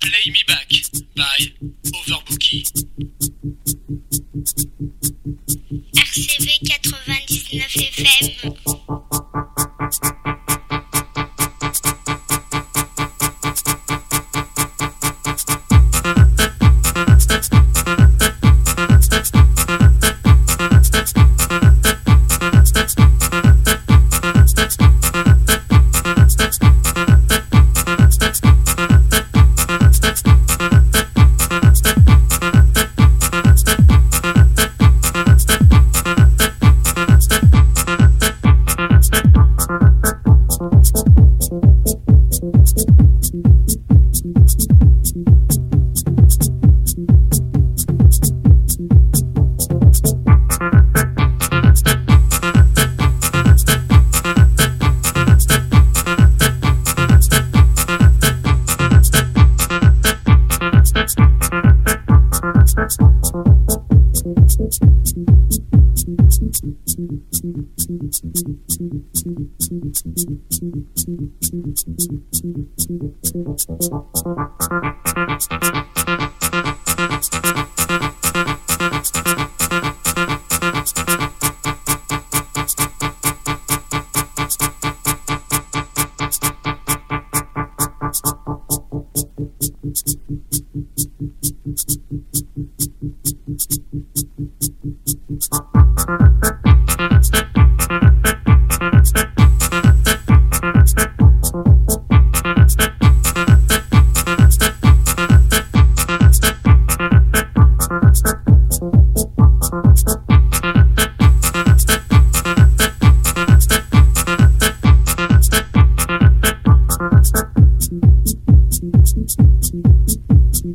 Play Me Back by Overbookie. RCV 99 FM.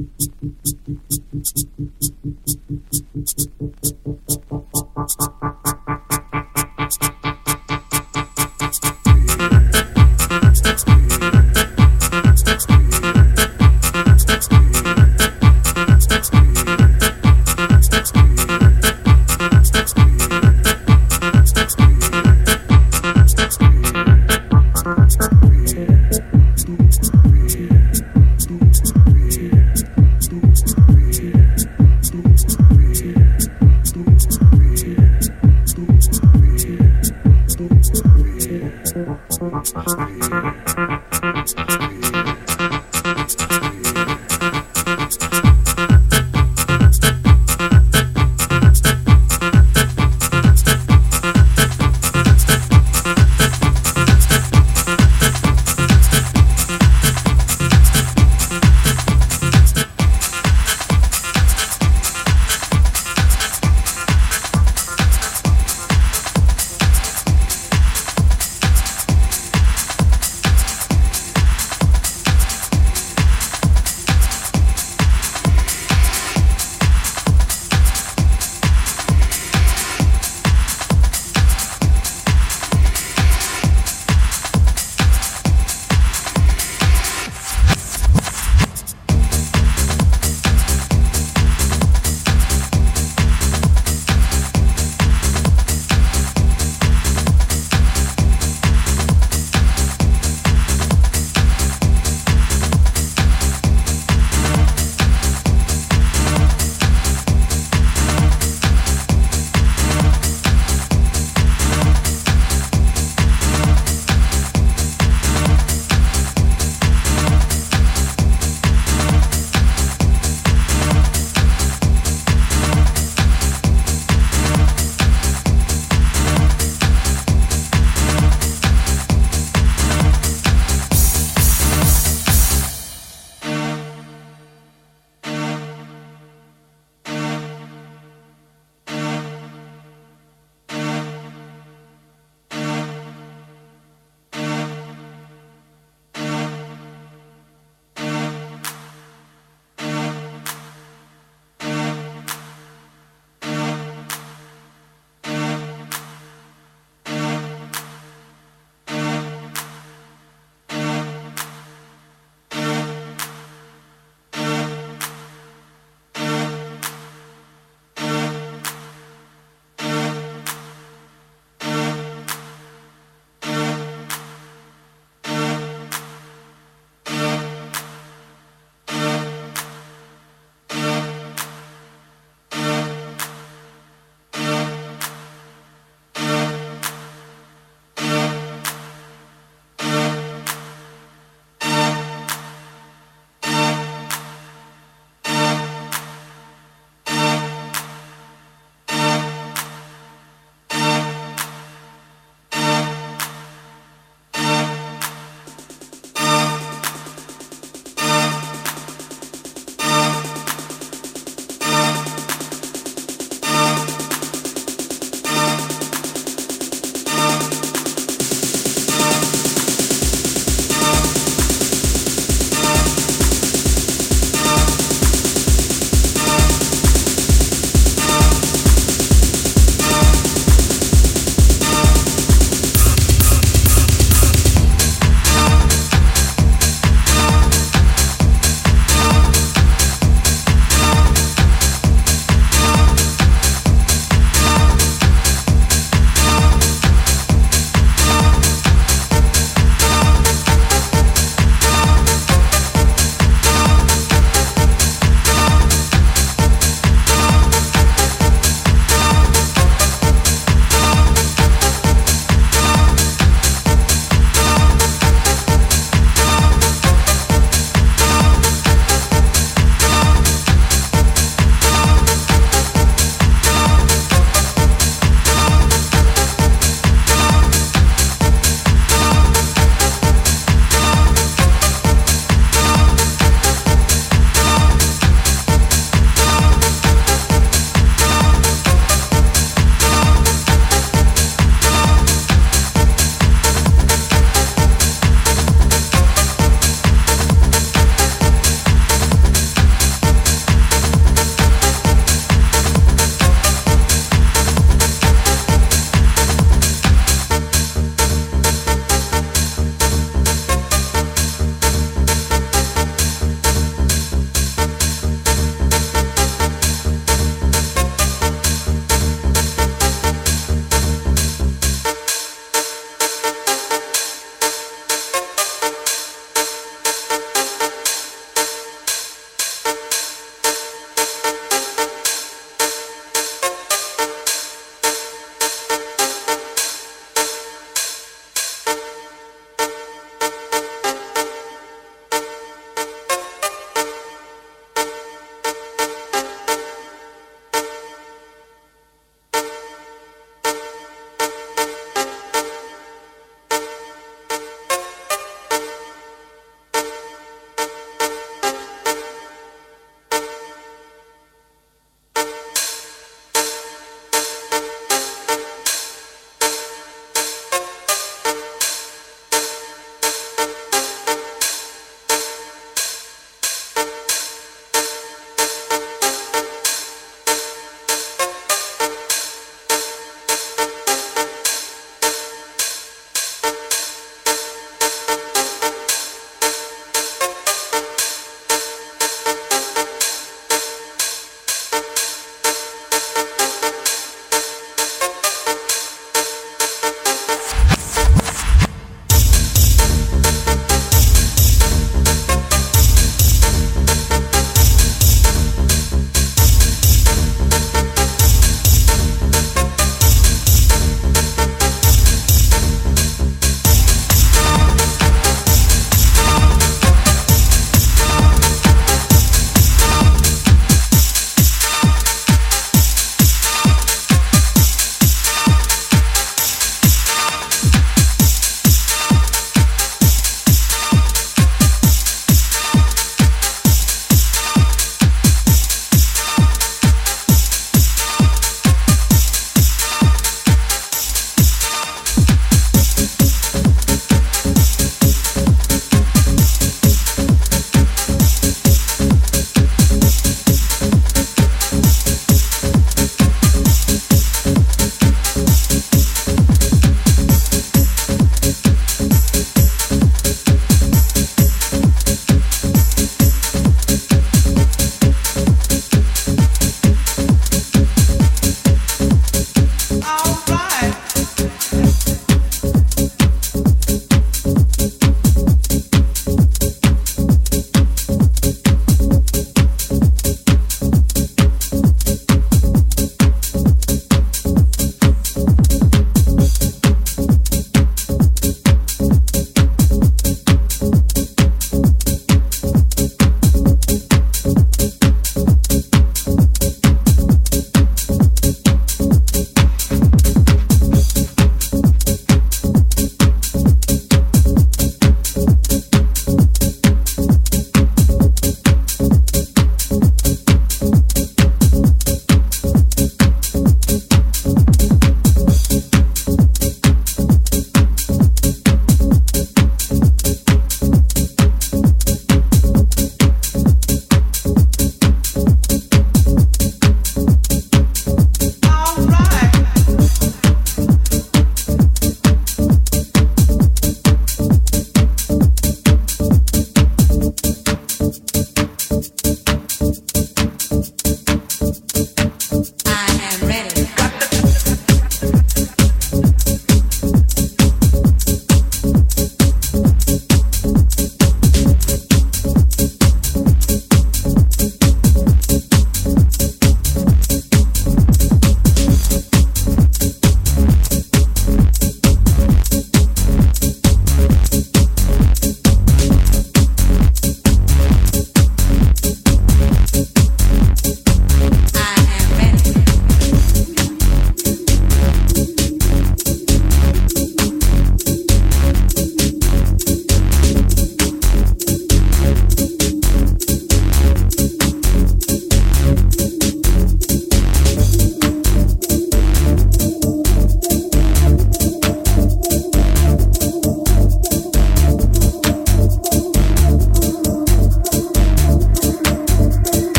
Thank you.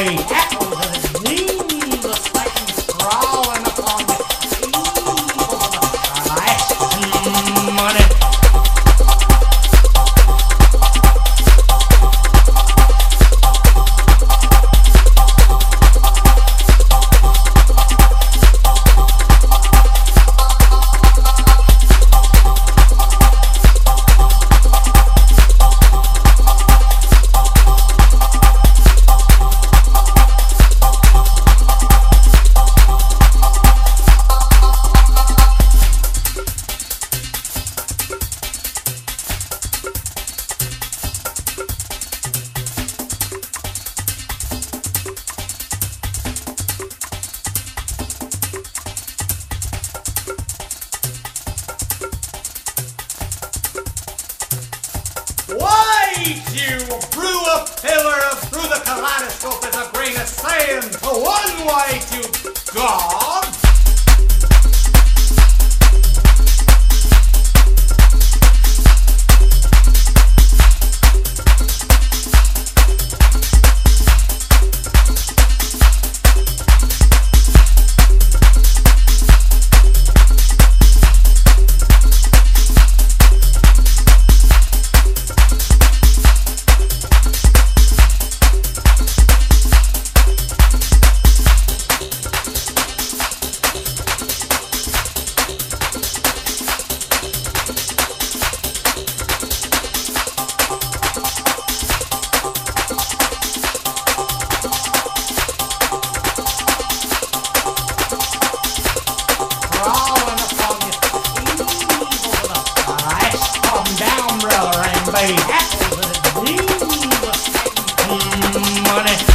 Hey. Money.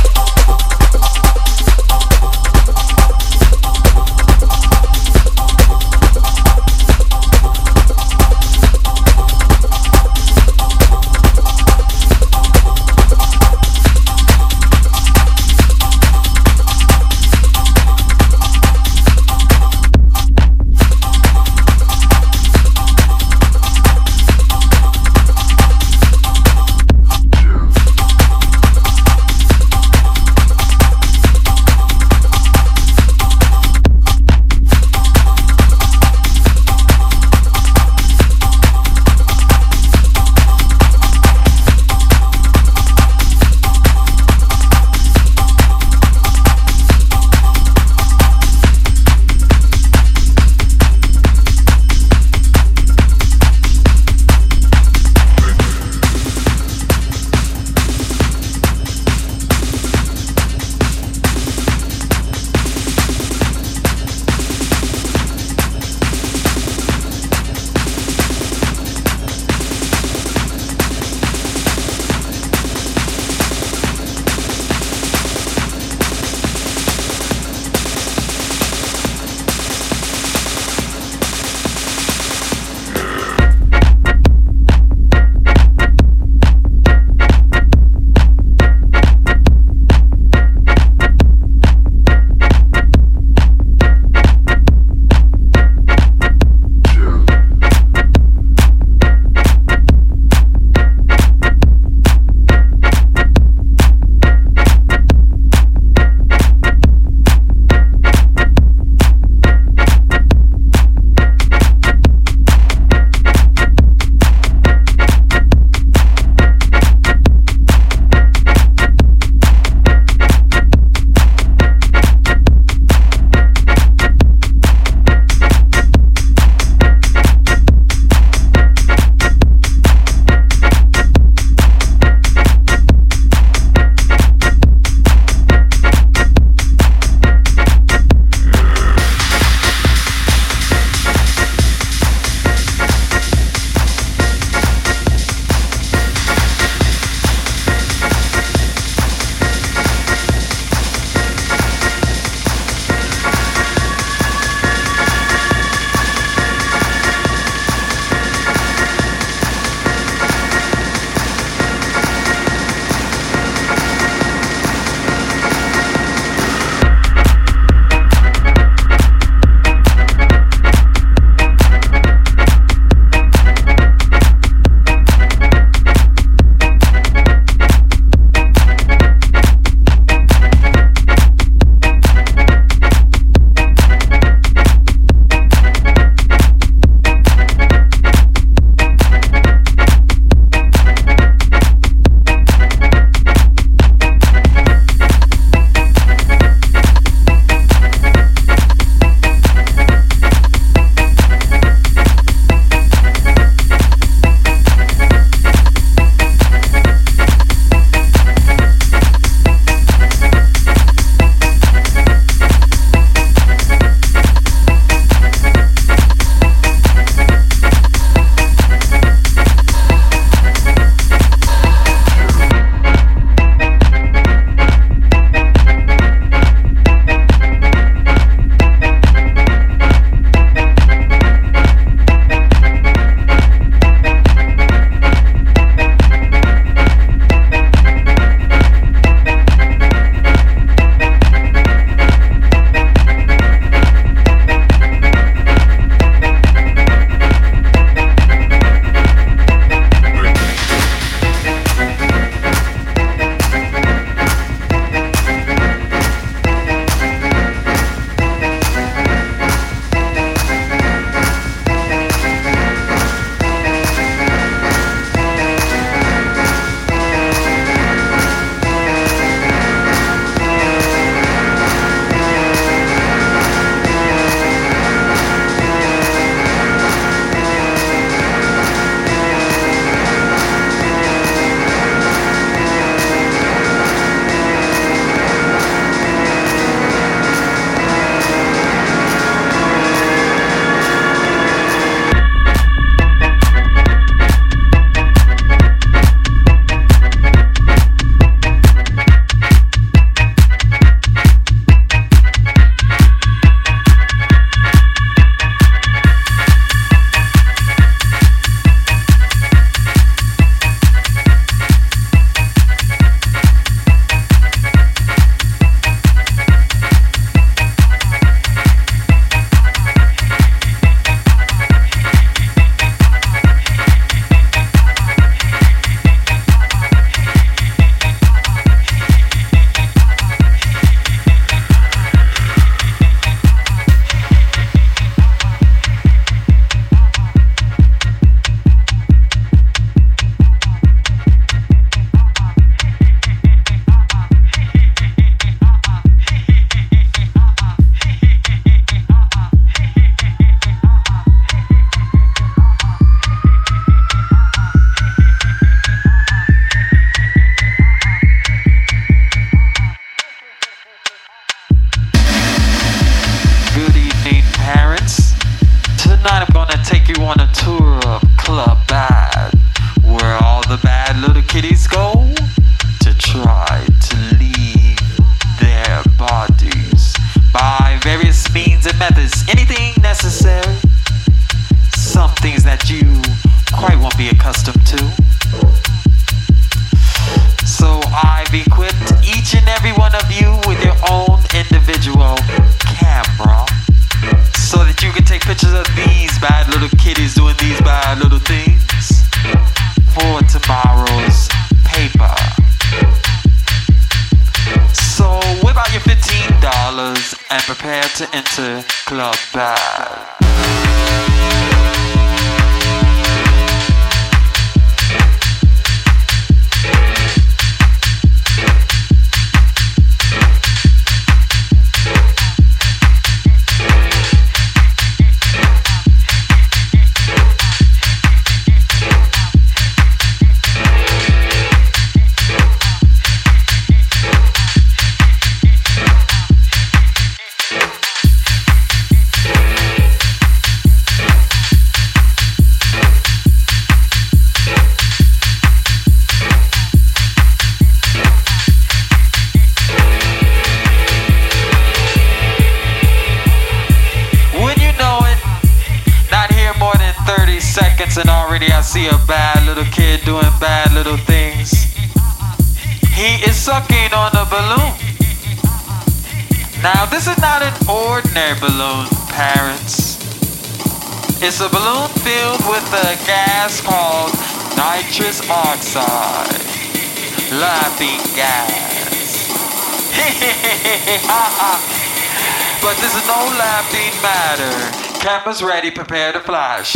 Matter. Cameras ready, prepare to flash.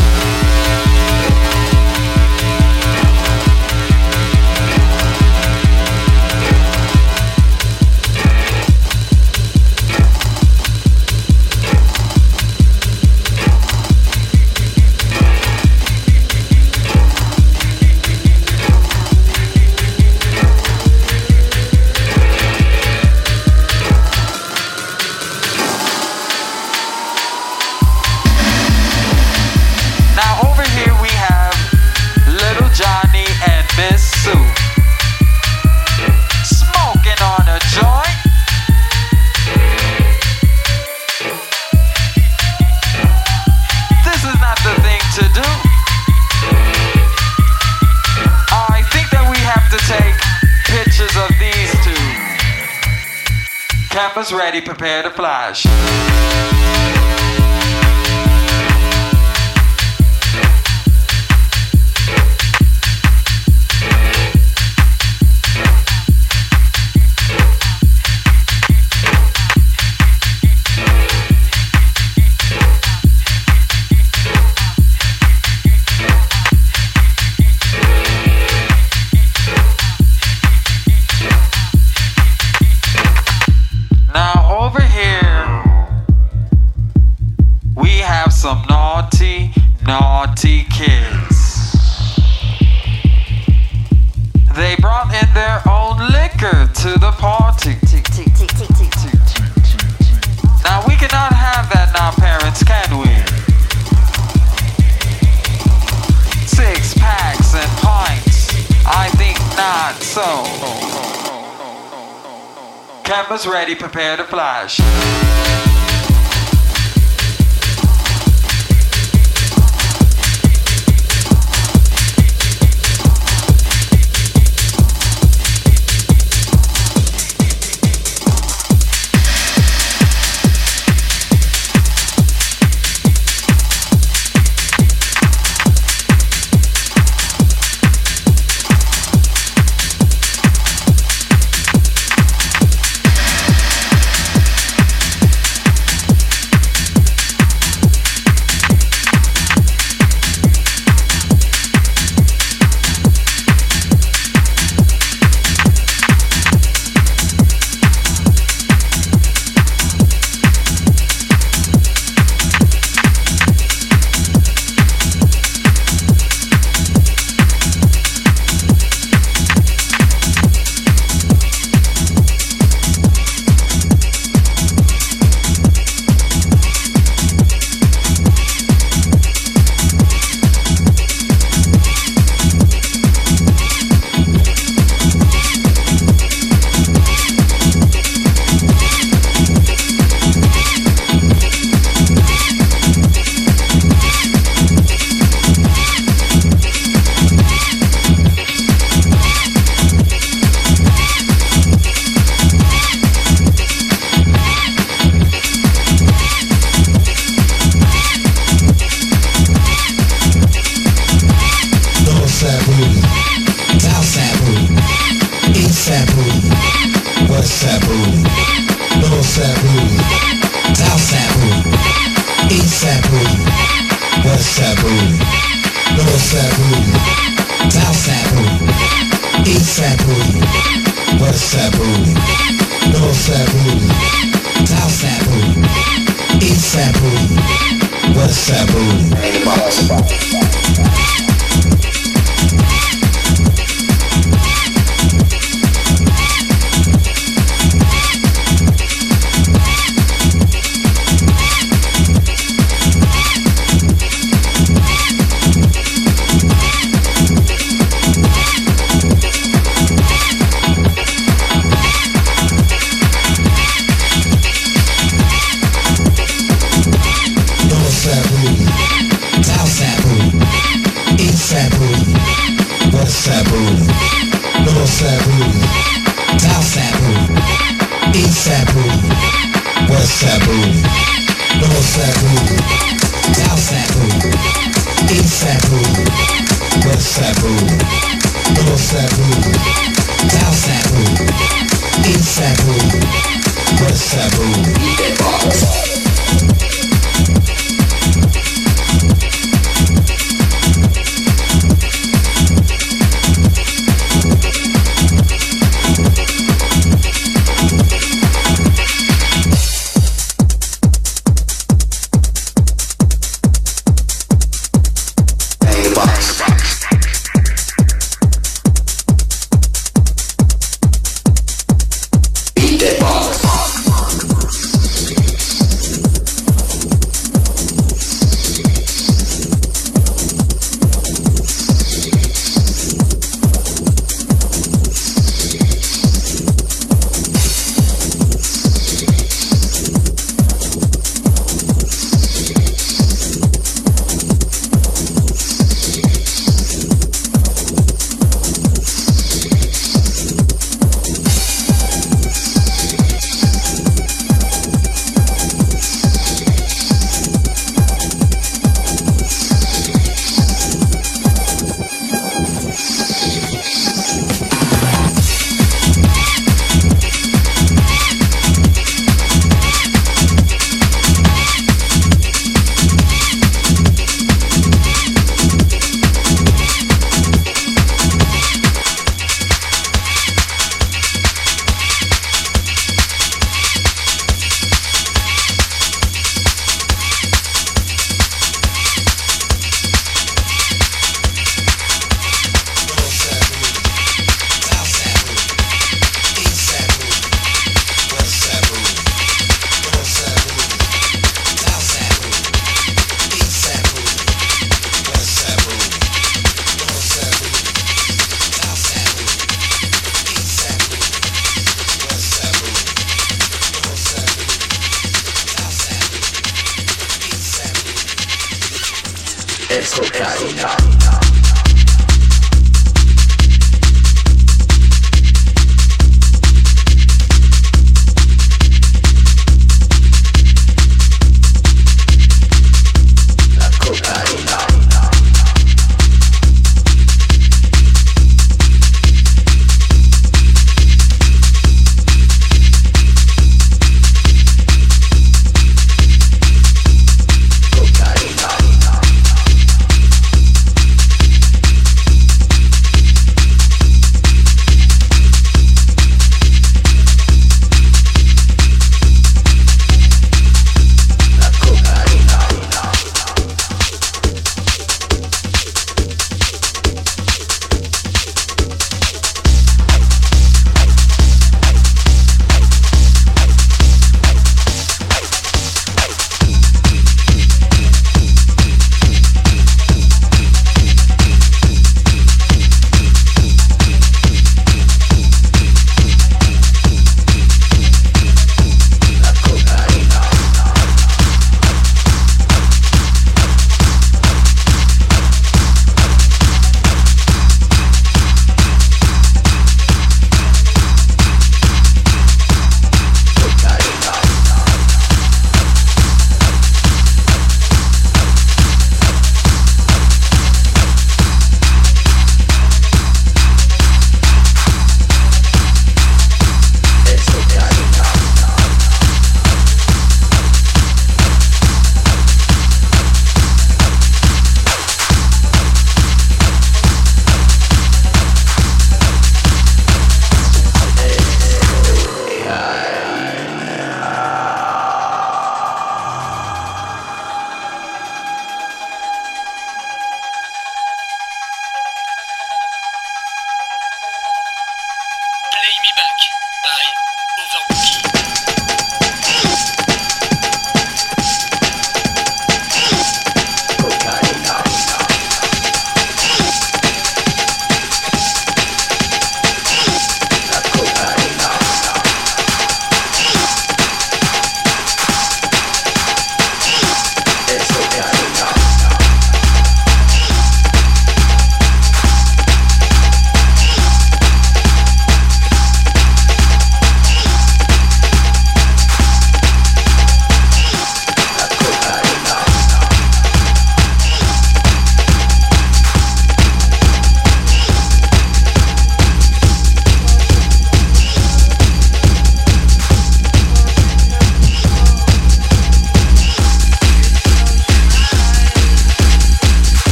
Prepare